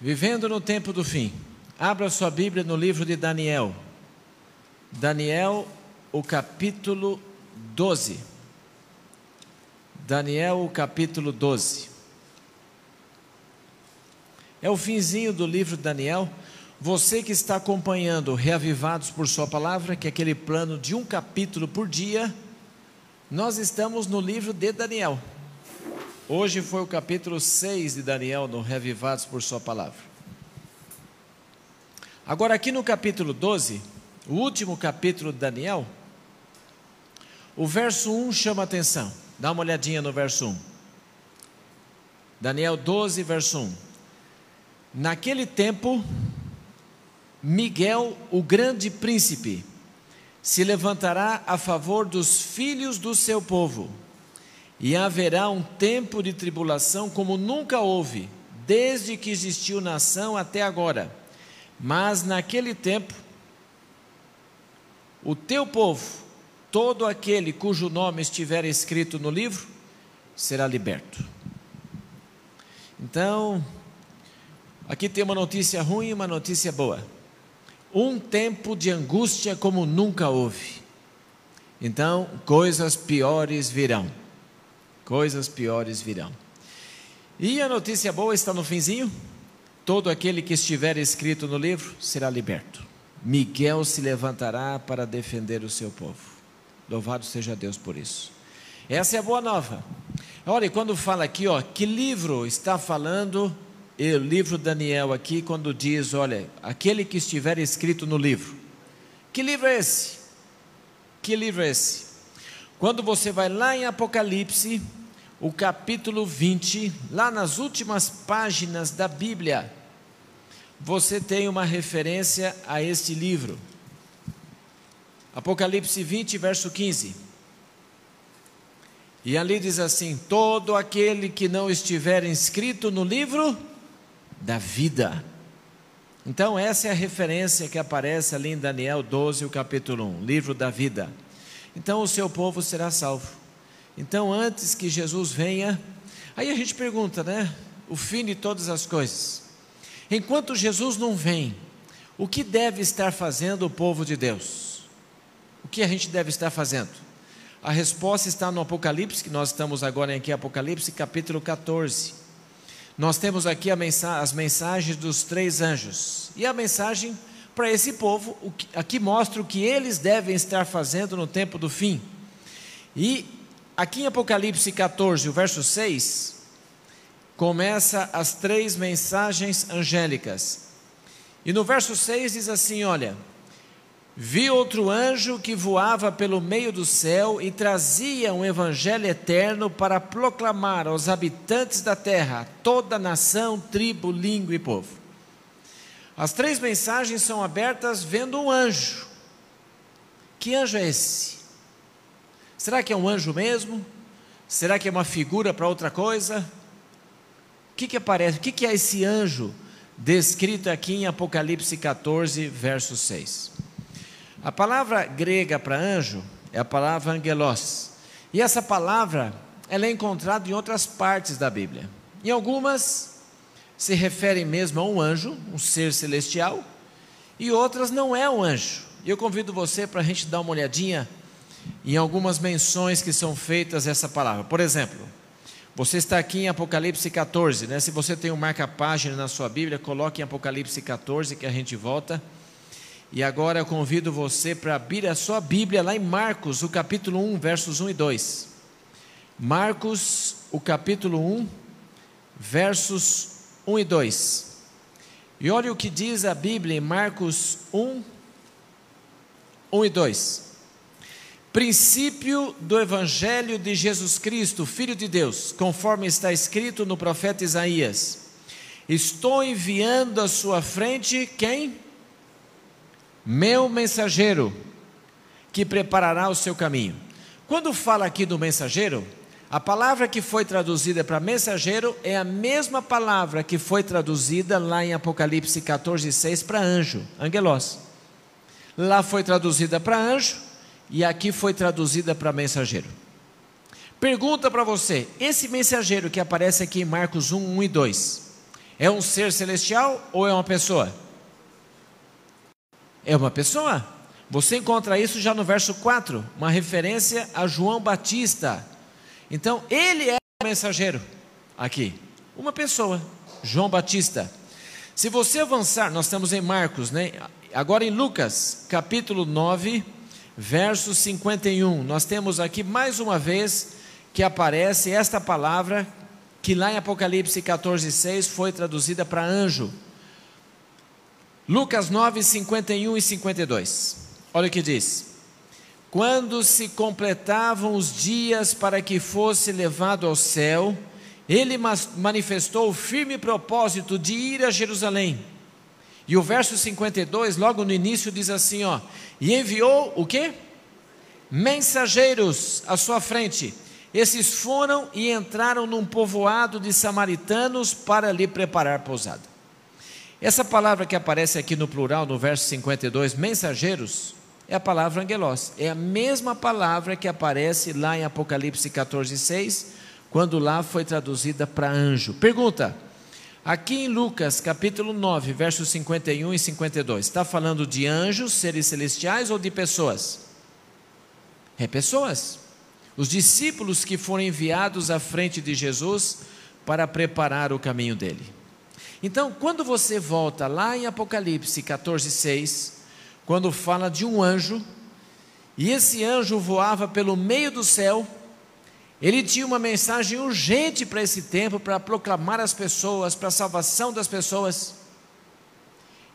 Vivendo no tempo do fim. Abra sua Bíblia no livro de Daniel. Daniel, o capítulo 12. Daniel, o capítulo 12. É o finzinho do livro de Daniel. Você que está acompanhando Reavivados por Sua Palavra, que é aquele plano de um capítulo por dia, nós estamos no livro de Daniel. Hoje foi o capítulo 6 de Daniel, no Revivados por Sua Palavra. Agora, aqui no capítulo 12, o último capítulo de Daniel, o verso 1 chama atenção. Dá uma olhadinha no verso 1. Daniel 12, verso 1. Naquele tempo, Miguel, o grande príncipe, se levantará a favor dos filhos do seu povo e haverá um tempo de tribulação como nunca houve, desde que existiu nação até agora. Mas naquele tempo, o teu povo, todo aquele cujo nome estiver escrito no livro, será liberto. Então, aqui tem uma notícia ruim e uma notícia boa. Um tempo de angústia como nunca houve. Então, coisas piores virão coisas piores virão. E a notícia boa está no finzinho: todo aquele que estiver escrito no livro será liberto. Miguel se levantará para defender o seu povo. Louvado seja Deus por isso. Essa é a boa nova. Olha, quando fala aqui, ó, que livro está falando, o livro Daniel aqui, quando diz, olha, aquele que estiver escrito no livro. Que livro é esse? Que livro é esse? Quando você vai lá em Apocalipse, o capítulo 20, lá nas últimas páginas da Bíblia, você tem uma referência a este livro. Apocalipse 20, verso 15. E ali diz assim: Todo aquele que não estiver inscrito no livro da vida. Então, essa é a referência que aparece ali em Daniel 12, o capítulo 1, livro da vida. Então, o seu povo será salvo. Então, antes que Jesus venha, aí a gente pergunta, né? O fim de todas as coisas. Enquanto Jesus não vem, o que deve estar fazendo o povo de Deus? O que a gente deve estar fazendo? A resposta está no Apocalipse, que nós estamos agora aqui, Apocalipse capítulo 14. Nós temos aqui as mensagens dos três anjos. E a mensagem para esse povo, aqui mostra o que eles devem estar fazendo no tempo do fim. E Aqui em Apocalipse 14, o verso 6, começa as três mensagens angélicas. E no verso 6 diz assim: Olha, vi outro anjo que voava pelo meio do céu e trazia um evangelho eterno para proclamar aos habitantes da terra, toda nação, tribo, língua e povo. As três mensagens são abertas vendo um anjo. Que anjo é esse? Será que é um anjo mesmo? Será que é uma figura para outra coisa? O que, que aparece? O que, que é esse anjo descrito aqui em Apocalipse 14, verso 6? A palavra grega para anjo é a palavra angelos. E essa palavra ela é encontrada em outras partes da Bíblia. Em algumas se referem mesmo a um anjo, um ser celestial, e outras não é um anjo. Eu convido você para a gente dar uma olhadinha em algumas menções que são feitas essa palavra. Por exemplo, você está aqui em Apocalipse 14, né? Se você tem um marca-página na sua Bíblia, coloque em Apocalipse 14 que a gente volta. E agora eu convido você para abrir a sua Bíblia lá em Marcos, o capítulo 1, versos 1 e 2. Marcos, o capítulo 1, versos 1 e 2. E olha o que diz a Bíblia em Marcos 1, 1 e 2 princípio do Evangelho de Jesus Cristo, Filho de Deus, conforme está escrito no profeta Isaías: Estou enviando à sua frente quem? Meu mensageiro, que preparará o seu caminho. Quando fala aqui do mensageiro, a palavra que foi traduzida para mensageiro é a mesma palavra que foi traduzida lá em Apocalipse 14, 6 para anjo, angelos. Lá foi traduzida para anjo, e aqui foi traduzida para mensageiro. Pergunta para você: esse mensageiro que aparece aqui em Marcos 1, 1 e 2, É um ser celestial ou é uma pessoa? É uma pessoa. Você encontra isso já no verso 4, uma referência a João Batista. Então, ele é o mensageiro aqui, uma pessoa, João Batista. Se você avançar, nós estamos em Marcos, né? Agora em Lucas, capítulo 9, verso 51. Nós temos aqui mais uma vez que aparece esta palavra que lá em Apocalipse 14, 6 foi traduzida para anjo. Lucas 9, 51 e 52. Olha o que diz. Quando se completavam os dias para que fosse levado ao céu, ele manifestou o firme propósito de ir a Jerusalém. E o verso 52, logo no início, diz assim: ó, e enviou o que? Mensageiros à sua frente. Esses foram e entraram num povoado de samaritanos para lhe preparar pousada. Essa palavra que aparece aqui no plural, no verso 52, mensageiros, é a palavra angelos. É a mesma palavra que aparece lá em Apocalipse 14, 6, quando lá foi traduzida para anjo. Pergunta: aqui em Lucas capítulo 9, versos 51 e 52, está falando de anjos, seres celestiais ou de pessoas? É pessoas. Os discípulos que foram enviados à frente de Jesus para preparar o caminho dele. Então, quando você volta lá em Apocalipse 14, 6, quando fala de um anjo, e esse anjo voava pelo meio do céu, ele tinha uma mensagem urgente para esse tempo, para proclamar as pessoas, para a salvação das pessoas.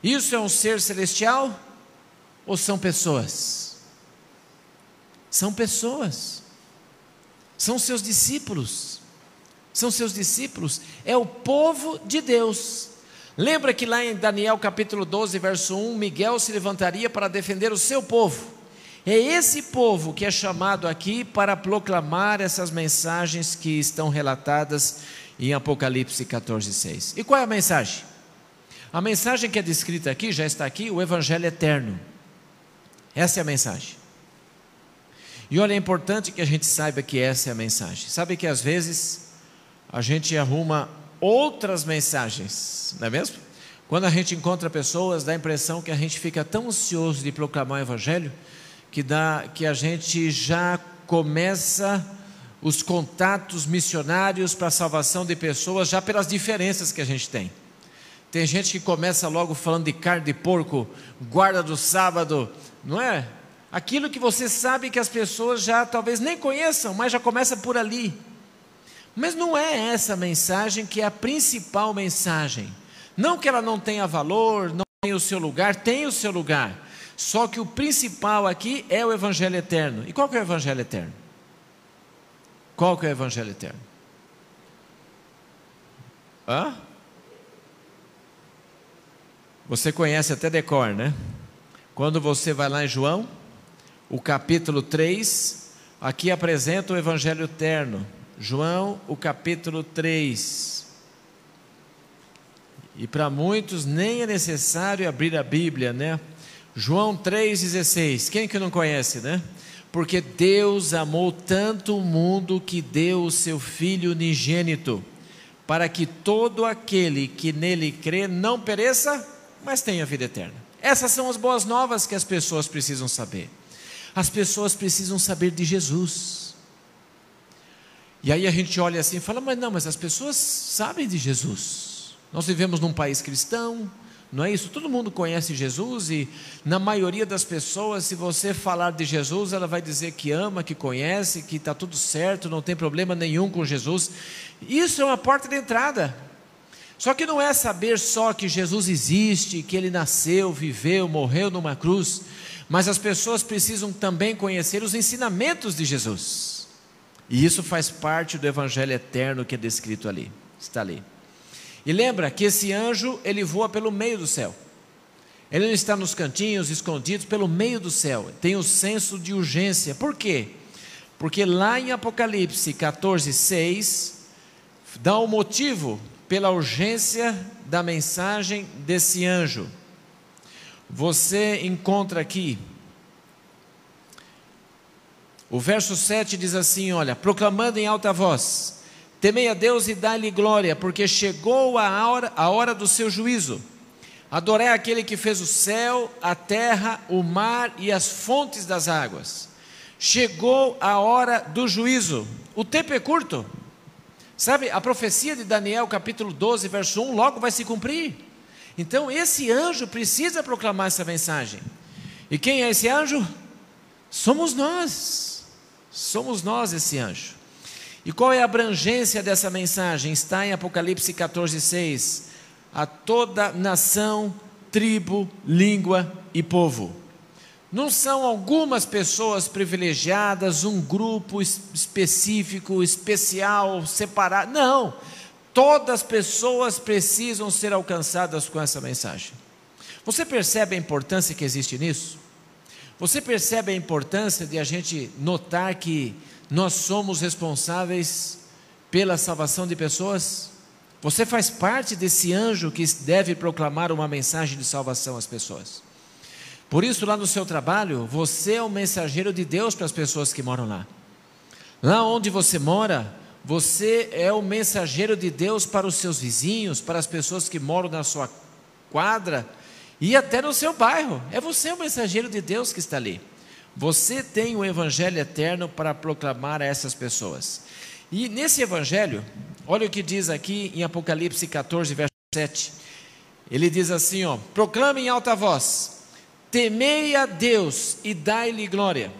Isso é um ser celestial ou são pessoas? São pessoas, são seus discípulos são seus discípulos, é o povo de Deus. Lembra que lá em Daniel capítulo 12, verso 1, Miguel se levantaria para defender o seu povo. É esse povo que é chamado aqui para proclamar essas mensagens que estão relatadas em Apocalipse 14, 6. E qual é a mensagem? A mensagem que é descrita aqui, já está aqui, o Evangelho eterno. Essa é a mensagem. E olha, é importante que a gente saiba que essa é a mensagem. Sabe que às vezes a gente arruma outras mensagens, não é mesmo? Quando a gente encontra pessoas, dá a impressão que a gente fica tão ansioso de proclamar o Evangelho que, dá, que a gente já começa os contatos missionários para a salvação de pessoas já pelas diferenças que a gente tem. Tem gente que começa logo falando de carne de porco, guarda do sábado, não é? Aquilo que você sabe que as pessoas já talvez nem conheçam, mas já começa por ali. Mas não é essa mensagem que é a principal mensagem. Não que ela não tenha valor, não tenha o seu lugar, tem o seu lugar. Só que o principal aqui é o Evangelho eterno. E qual que é o Evangelho eterno? Qual que é o Evangelho eterno? Hã? Você conhece até decor, né? Quando você vai lá em João, o capítulo 3, aqui apresenta o Evangelho eterno. João, o capítulo 3. E para muitos nem é necessário abrir a Bíblia, né? João 3,16. Quem que não conhece, né? Porque Deus amou tanto o mundo que deu o seu Filho unigênito, para que todo aquele que nele crê não pereça, mas tenha vida eterna. Essas são as boas novas que as pessoas precisam saber. As pessoas precisam saber de Jesus. E aí a gente olha assim e fala: mas não, mas as pessoas sabem de Jesus. Nós vivemos num país cristão, não é isso? Todo mundo conhece Jesus e na maioria das pessoas, se você falar de Jesus, ela vai dizer que ama, que conhece, que está tudo certo, não tem problema nenhum com Jesus. Isso é uma porta de entrada. Só que não é saber só que Jesus existe, que ele nasceu, viveu, morreu numa cruz, mas as pessoas precisam também conhecer os ensinamentos de Jesus. E isso faz parte do evangelho eterno que é descrito ali. Está ali. E lembra que esse anjo, ele voa pelo meio do céu. Ele não está nos cantinhos escondidos, pelo meio do céu. Tem o senso de urgência. Por quê? Porque lá em Apocalipse 14, 6, dá o um motivo pela urgência da mensagem desse anjo. Você encontra aqui o verso 7 diz assim: Olha, proclamando em alta voz: Temei a Deus e dai-lhe glória, porque chegou a hora, a hora do seu juízo. Adorei aquele que fez o céu, a terra, o mar e as fontes das águas. Chegou a hora do juízo. O tempo é curto. Sabe, a profecia de Daniel, capítulo 12, verso 1, logo vai se cumprir. Então, esse anjo precisa proclamar essa mensagem. E quem é esse anjo? Somos nós. Somos nós esse anjo. E qual é a abrangência dessa mensagem? Está em Apocalipse 14, 6. A toda nação, tribo, língua e povo. Não são algumas pessoas privilegiadas, um grupo específico, especial, separado. Não. Todas as pessoas precisam ser alcançadas com essa mensagem. Você percebe a importância que existe nisso? Você percebe a importância de a gente notar que nós somos responsáveis pela salvação de pessoas? Você faz parte desse anjo que deve proclamar uma mensagem de salvação às pessoas. Por isso, lá no seu trabalho, você é o mensageiro de Deus para as pessoas que moram lá. Lá onde você mora, você é o mensageiro de Deus para os seus vizinhos, para as pessoas que moram na sua quadra e até no seu bairro. É você o mensageiro de Deus que está ali. Você tem o evangelho eterno para proclamar a essas pessoas. E nesse evangelho, olha o que diz aqui em Apocalipse 14, verso 7. Ele diz assim, ó: Proclame em alta voz: Temei a Deus e dai-lhe glória.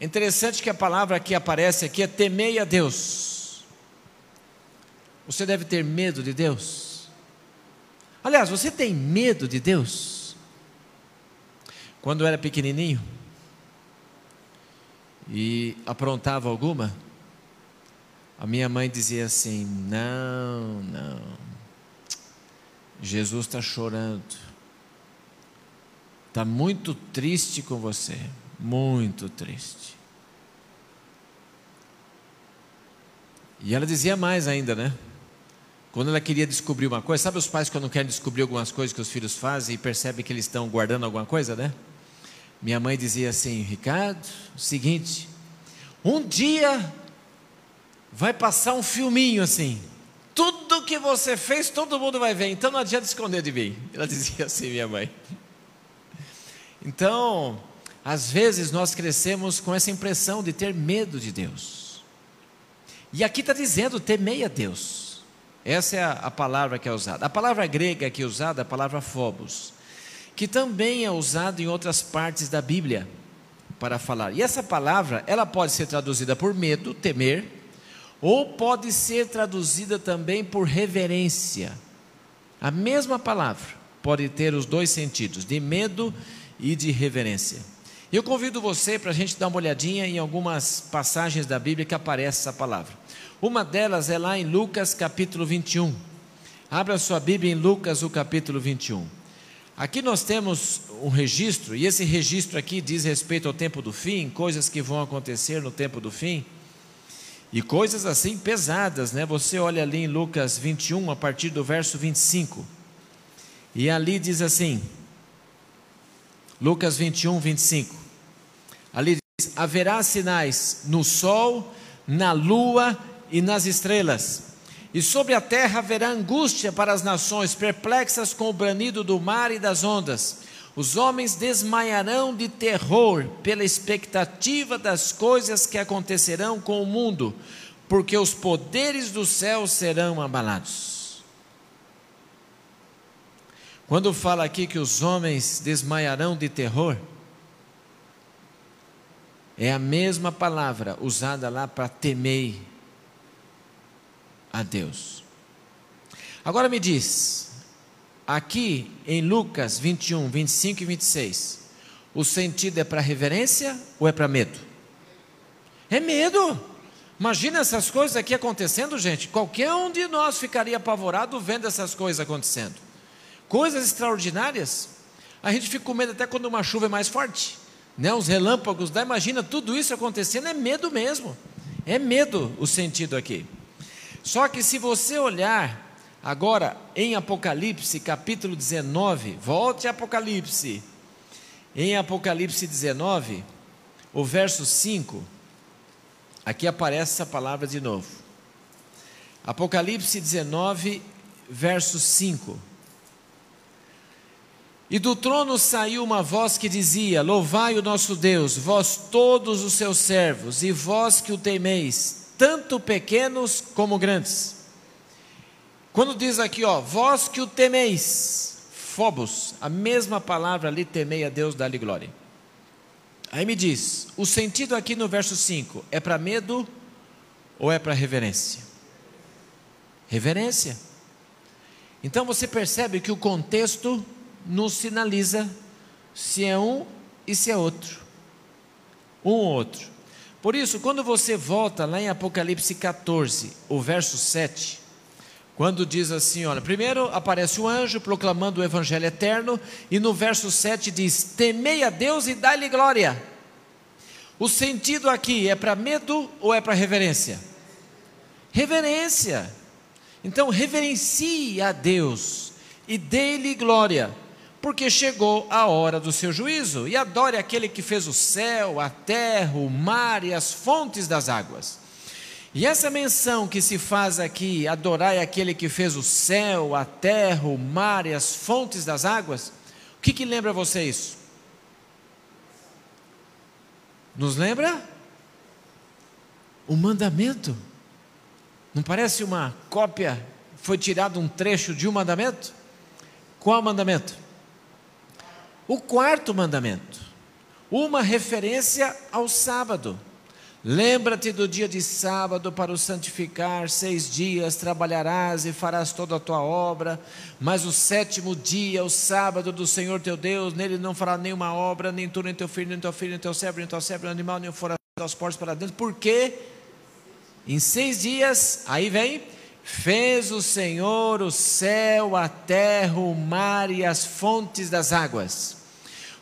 Interessante que a palavra que aparece aqui é temei a Deus. Você deve ter medo de Deus. Aliás, você tem medo de Deus? Quando eu era pequenininho e aprontava alguma, a minha mãe dizia assim: Não, não, Jesus está chorando, está muito triste com você, muito triste. E ela dizia mais ainda, né? Quando ela queria descobrir uma coisa, sabe os pais quando querem descobrir algumas coisas que os filhos fazem e percebem que eles estão guardando alguma coisa, né? Minha mãe dizia assim: Ricardo, o seguinte, um dia vai passar um filminho assim. Tudo que você fez, todo mundo vai ver, então não adianta esconder de mim. Ela dizia assim, minha mãe. Então, às vezes nós crescemos com essa impressão de ter medo de Deus. E aqui está dizendo: temei a Deus. Essa é a, a, palavra que é usada. A palavra grega aqui usada é a palavra phobos que também é usado em outras partes da Bíblia para falar. E essa palavra, ela pode ser traduzida por medo, temer, ou pode ser traduzida também por reverência. A mesma palavra pode ter os dois sentidos, de medo e de reverência. Eu convido você para a gente dar uma olhadinha em algumas passagens da Bíblia que aparece essa palavra. Uma delas é lá em Lucas capítulo 21. Abra sua Bíblia em Lucas, o capítulo 21. Aqui nós temos um registro, e esse registro aqui diz respeito ao tempo do fim, coisas que vão acontecer no tempo do fim, e coisas assim pesadas, né? Você olha ali em Lucas 21, a partir do verso 25, e ali diz assim, Lucas 21, 25, ali diz: haverá sinais no sol, na lua e nas estrelas e sobre a terra haverá angústia para as nações, perplexas com o branido do mar e das ondas. Os homens desmaiarão de terror pela expectativa das coisas que acontecerão com o mundo, porque os poderes do céu serão abalados. Quando fala aqui que os homens desmaiarão de terror, é a mesma palavra usada lá para temer a Deus. Agora me diz, aqui em Lucas 21, 25 e 26, o sentido é para reverência ou é para medo? É medo. Imagina essas coisas aqui acontecendo, gente. Qualquer um de nós ficaria apavorado vendo essas coisas acontecendo. Coisas extraordinárias. A gente fica com medo até quando uma chuva é mais forte. Né? Os relâmpagos, dá, imagina tudo isso acontecendo, é medo mesmo. É medo o sentido aqui. Só que se você olhar agora em Apocalipse capítulo 19, volte a Apocalipse. Em Apocalipse 19, o verso 5, Aqui aparece essa palavra de novo. Apocalipse 19, verso 5. E do trono saiu uma voz que dizia: Louvai o nosso Deus, vós todos os seus servos, e vós que o temeis, tanto pequenos como grandes. Quando diz aqui, ó, vós que o temeis, Phobos, a mesma palavra ali, temei a Deus, dá-lhe glória. Aí me diz, o sentido aqui no verso 5 é para medo ou é para reverência? Reverência. Então você percebe que o contexto nos sinaliza se é um e se é outro. Um ou outro. Por isso, quando você volta lá em Apocalipse 14, o verso 7, quando diz assim, olha, primeiro aparece o anjo proclamando o evangelho eterno, e no verso 7 diz: Temei a Deus e dai-lhe glória. O sentido aqui é para medo ou é para reverência? Reverência. Então, reverencie a Deus e dê-lhe glória, porque chegou a hora do seu juízo, e adore aquele que fez o céu, a terra, o mar e as fontes das águas. E essa menção que se faz aqui, adorai aquele que fez o céu, a terra, o mar e as fontes das águas, o que, que lembra você isso? Nos lembra? O mandamento. Não parece uma cópia? Foi tirado um trecho de um mandamento? Qual mandamento? O quarto mandamento. Uma referência ao sábado. Lembra-te do dia de sábado para o santificar, seis dias trabalharás e farás toda a tua obra, mas o sétimo dia, o sábado do Senhor teu Deus, nele não fará nenhuma obra, nem tu, nem teu filho, nem teu filho, nem teu servo, nem teu servo, nem animal, nem fora aos portos para dentro, porque em seis dias, aí vem, fez o Senhor o céu, a terra, o mar e as fontes das águas.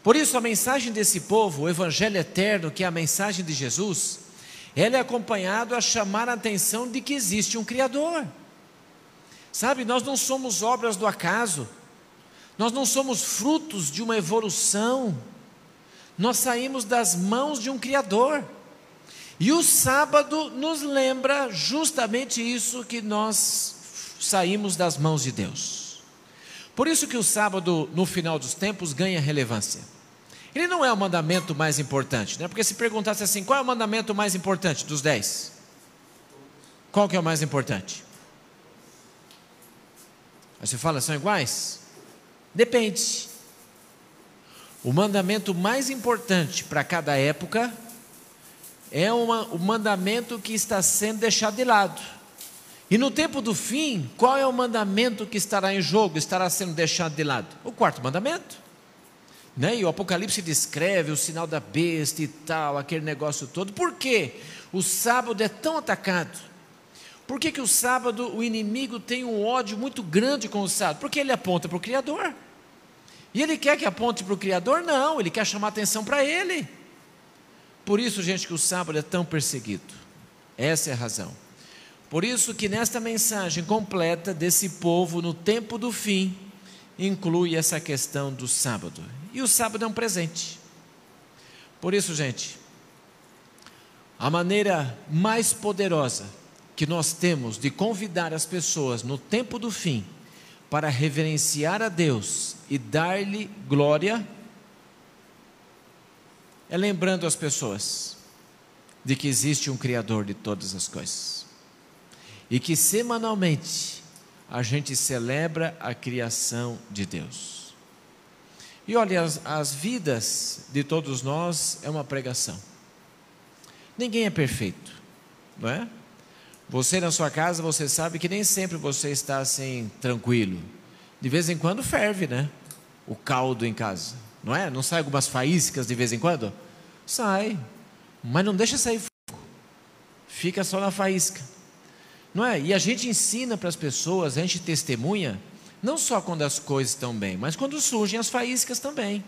Por isso, a mensagem desse povo, o Evangelho eterno, que é a mensagem de Jesus, ela é acompanhado a chamar a atenção de que existe um Criador. Sabe, nós não somos obras do acaso, nós não somos frutos de uma evolução, nós saímos das mãos de um Criador. E o sábado nos lembra justamente isso que nós saímos das mãos de Deus. Por isso que o sábado, no final dos tempos, ganha relevância. Ele não é o mandamento mais importante, né? Porque se perguntasse assim, qual é o mandamento mais importante dos dez? Qual que é o mais importante? Aí você fala, são iguais? Depende. O mandamento mais importante para cada época é uma, o mandamento que está sendo deixado de lado. E no tempo do fim, qual é o mandamento que estará em jogo, estará sendo deixado de lado? O quarto mandamento. Né? E o Apocalipse descreve o sinal da besta e tal, aquele negócio todo. Por que o sábado é tão atacado? Por que, que o sábado o inimigo tem um ódio muito grande com o sábado? Porque ele aponta para o Criador. E ele quer que aponte para o Criador? Não, ele quer chamar atenção para ele. Por isso, gente, que o sábado é tão perseguido. Essa é a razão. Por isso que nesta mensagem completa desse povo no tempo do fim, inclui essa questão do sábado. E o sábado é um presente. Por isso, gente, a maneira mais poderosa que nós temos de convidar as pessoas no tempo do fim para reverenciar a Deus e dar-lhe glória é lembrando as pessoas de que existe um Criador de todas as coisas e que semanalmente a gente celebra a criação de Deus. E olha, as, as vidas de todos nós é uma pregação. Ninguém é perfeito, não é? Você na sua casa, você sabe que nem sempre você está assim tranquilo. De vez em quando ferve, né? O caldo em casa, não é? Não sai algumas faíscas de vez em quando? Sai, mas não deixa sair fogo. Fica só na faísca. Não é? E a gente ensina para as pessoas, a gente testemunha não só quando as coisas estão bem, mas quando surgem as faíscas também.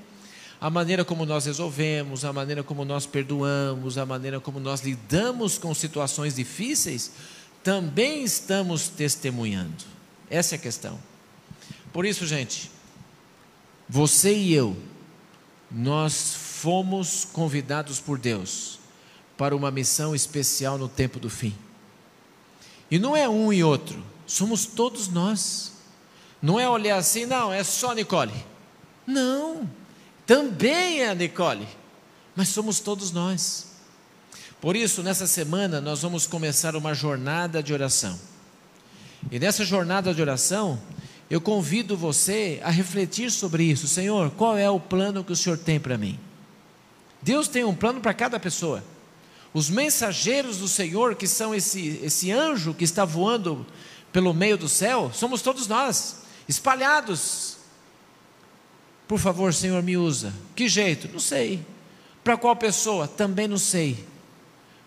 A maneira como nós resolvemos, a maneira como nós perdoamos, a maneira como nós lidamos com situações difíceis, também estamos testemunhando. Essa é a questão. Por isso, gente, você e eu, nós fomos convidados por Deus para uma missão especial no tempo do fim. E não é um e outro, somos todos nós. Não é olhar assim, não, é só Nicole. Não, também é a Nicole, mas somos todos nós. Por isso, nessa semana, nós vamos começar uma jornada de oração. E nessa jornada de oração, eu convido você a refletir sobre isso. Senhor, qual é o plano que o Senhor tem para mim? Deus tem um plano para cada pessoa. Os mensageiros do Senhor, que são esse, esse anjo que está voando pelo meio do céu, somos todos nós, espalhados. Por favor, Senhor, me usa. Que jeito? Não sei. Para qual pessoa? Também não sei.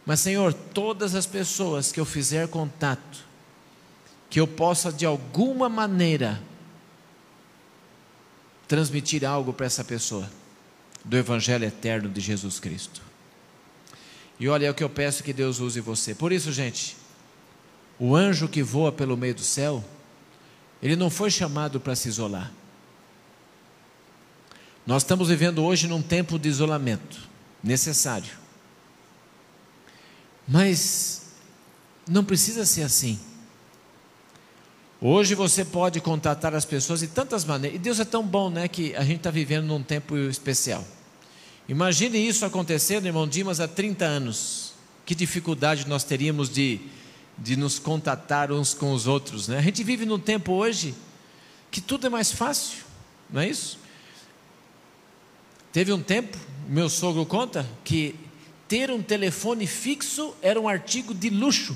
Mas, Senhor, todas as pessoas que eu fizer contato, que eu possa de alguma maneira transmitir algo para essa pessoa do Evangelho eterno de Jesus Cristo. E olha, é o que eu peço que Deus use você. Por isso, gente, o anjo que voa pelo meio do céu, ele não foi chamado para se isolar. Nós estamos vivendo hoje num tempo de isolamento necessário. Mas não precisa ser assim. Hoje você pode contatar as pessoas de tantas maneiras. E Deus é tão bom, né, que a gente está vivendo num tempo especial. Imagine isso acontecendo, irmão Dimas, há 30 anos. Que dificuldade nós teríamos de, de nos contatar uns com os outros, né? A gente vive num tempo hoje que tudo é mais fácil, não é isso? Teve um tempo, meu sogro conta, que ter um telefone fixo era um artigo de luxo.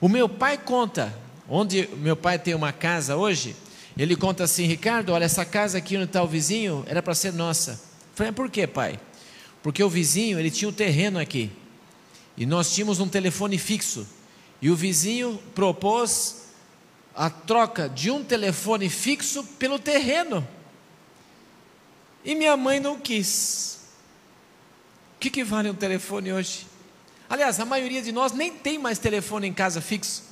O meu pai conta, onde meu pai tem uma casa hoje, ele conta assim: Ricardo, olha, essa casa aqui onde está o vizinho era para ser nossa. Falei, por quê, pai? Porque o vizinho, ele tinha um terreno aqui. E nós tínhamos um telefone fixo. E o vizinho propôs a troca de um telefone fixo pelo terreno. E minha mãe não quis. O que, que vale um telefone hoje? Aliás, a maioria de nós nem tem mais telefone em casa fixo,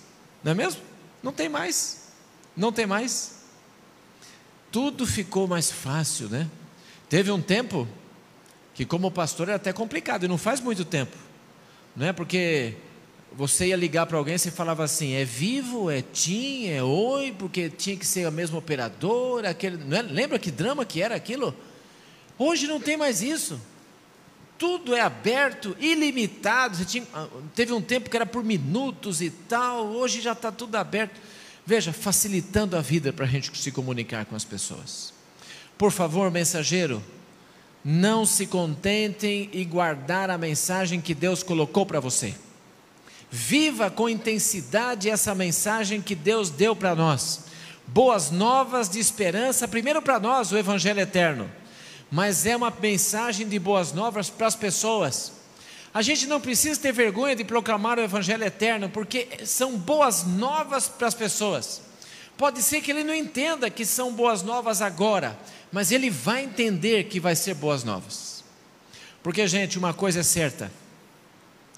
não é mesmo? Não tem mais. Não tem mais. Tudo ficou mais fácil, né? Teve um tempo que, como pastor, era até complicado, e não faz muito tempo, não é? Porque você ia ligar para alguém e você falava assim: é vivo, é TIM, é oi, porque tinha que ser a mesma operadora, aquele, é? lembra que drama que era aquilo? Hoje não tem mais isso. Tudo é aberto, ilimitado. Tinha, ah, teve um tempo que era por minutos e tal, hoje já está tudo aberto. Veja, facilitando a vida para a gente se comunicar com as pessoas. Por favor, mensageiro, não se contentem e guardar a mensagem que Deus colocou para você. Viva com intensidade essa mensagem que Deus deu para nós. Boas novas de esperança, primeiro para nós, o Evangelho eterno, mas é uma mensagem de boas novas para as pessoas. A gente não precisa ter vergonha de proclamar o Evangelho eterno, porque são boas novas para as pessoas. Pode ser que ele não entenda que são boas novas agora, mas ele vai entender que vai ser boas novas. Porque, gente, uma coisa é certa: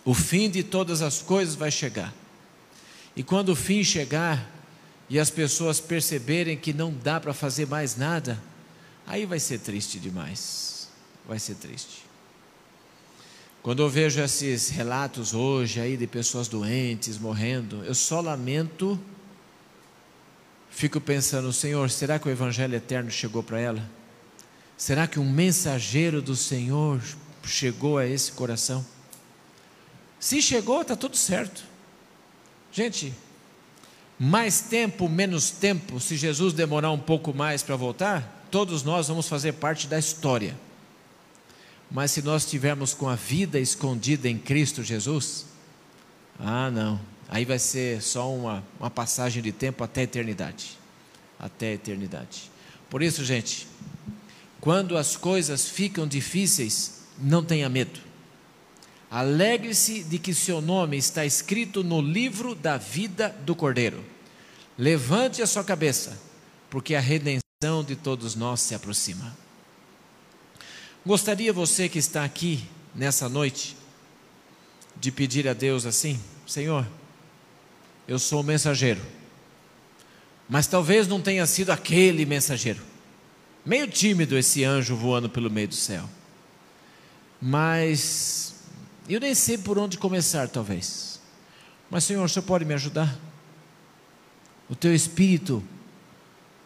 o fim de todas as coisas vai chegar. E quando o fim chegar e as pessoas perceberem que não dá para fazer mais nada, aí vai ser triste demais. Vai ser triste. Quando eu vejo esses relatos hoje aí de pessoas doentes morrendo, eu só lamento fico pensando, Senhor, será que o Evangelho eterno chegou para ela? Será que um mensageiro do Senhor chegou a esse coração? Se chegou, está tudo certo. Gente, mais tempo, menos tempo, se Jesus demorar um pouco mais para voltar, todos nós vamos fazer parte da história. Mas se nós estivermos com a vida escondida em Cristo Jesus, ah, não, aí vai ser só uma, uma passagem de tempo até a eternidade. Até a eternidade. Por isso, gente, quando as coisas ficam difíceis, não tenha medo. Alegre-se de que seu nome está escrito no livro da vida do Cordeiro. Levante a sua cabeça, porque a redenção de todos nós se aproxima. Gostaria você que está aqui nessa noite de pedir a Deus assim: Senhor, eu sou o mensageiro. Mas talvez não tenha sido aquele mensageiro. Meio tímido esse anjo voando pelo meio do céu. Mas Eu nem sei por onde começar, talvez. Mas, Senhor, o Senhor pode me ajudar? O Teu Espírito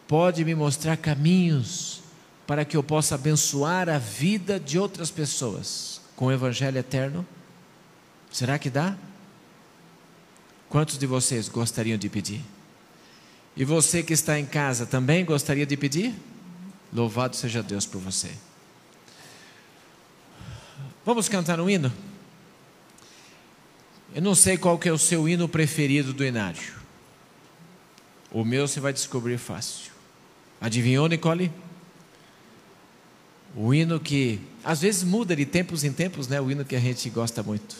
pode me mostrar caminhos para que eu possa abençoar a vida de outras pessoas com o Evangelho eterno? Será que dá? Quantos de vocês gostariam de pedir? E você que está em casa também gostaria de pedir? Louvado seja Deus por você. Vamos cantar um hino? Eu não sei qual que é o seu hino preferido do Inário. O meu você vai descobrir fácil. Adivinhou, Nicole? O hino que às vezes muda de tempos em tempos, né? O hino que a gente gosta muito.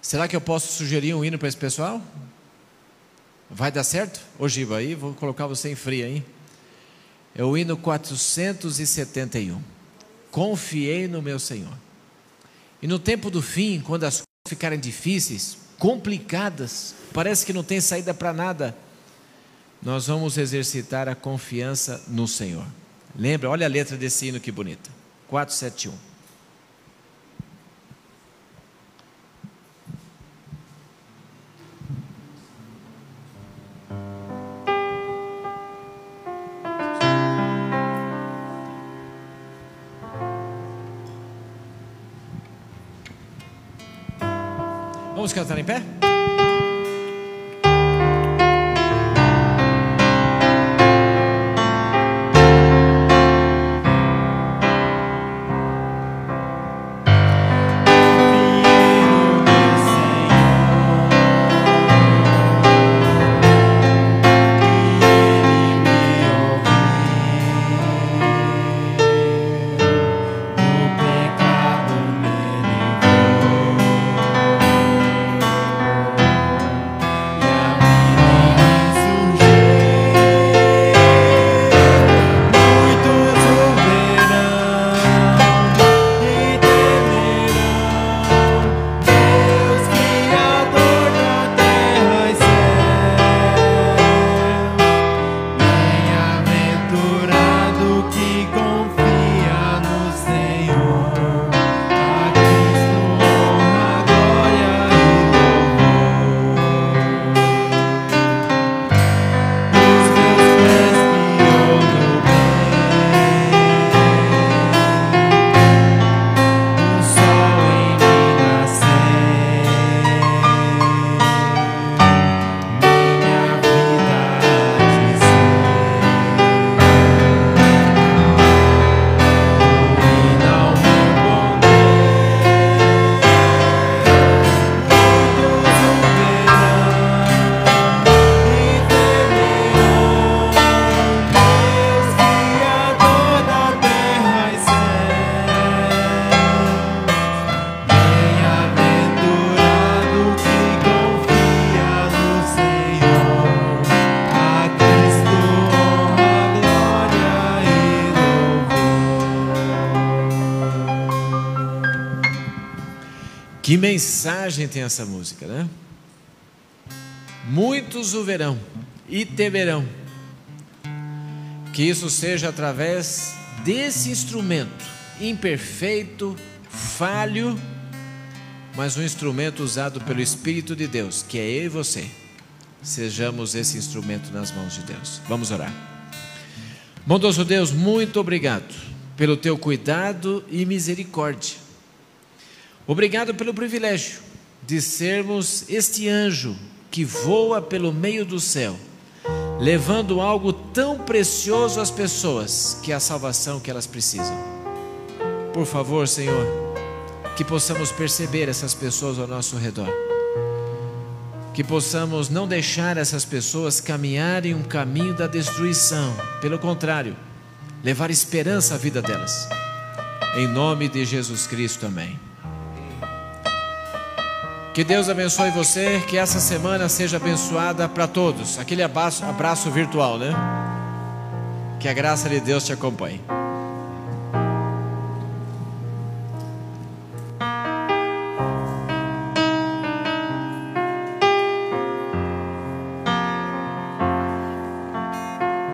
Será que eu posso sugerir um hino para esse pessoal? Vai dar certo? Ô Giba, aí vou colocar você em fria, hein? É o hino 471. Confiei no meu Senhor. E no tempo do fim, quando as ficarem difíceis, complicadas, parece que não tem saída para nada, nós vamos exercitar a confiança no Senhor. Lembra? Olha a letra desse hino que bonita. 471. Vamos cantar em pé? Que mensagem tem essa música, né? Muitos o verão e temerão. Que isso seja através desse instrumento imperfeito, falho, mas um instrumento usado pelo Espírito de Deus, que é eu e você. Sejamos esse instrumento nas mãos de Deus. Vamos orar. Bondoso Deus, muito obrigado pelo teu cuidado e misericórdia Obrigado pelo privilégio de sermos este anjo que voa pelo meio do céu, levando algo tão precioso às pessoas, que é a salvação que elas precisam. Por favor, Senhor, que possamos perceber essas pessoas ao nosso redor. Que possamos não deixar essas pessoas caminharem um caminho da destruição, pelo contrário, levar esperança à vida delas. Em nome de Jesus Cristo, amém. Que Deus abençoe você, que essa semana seja abençoada para todos. Aquele abraço, abraço virtual, né? Que a graça de Deus te acompanhe.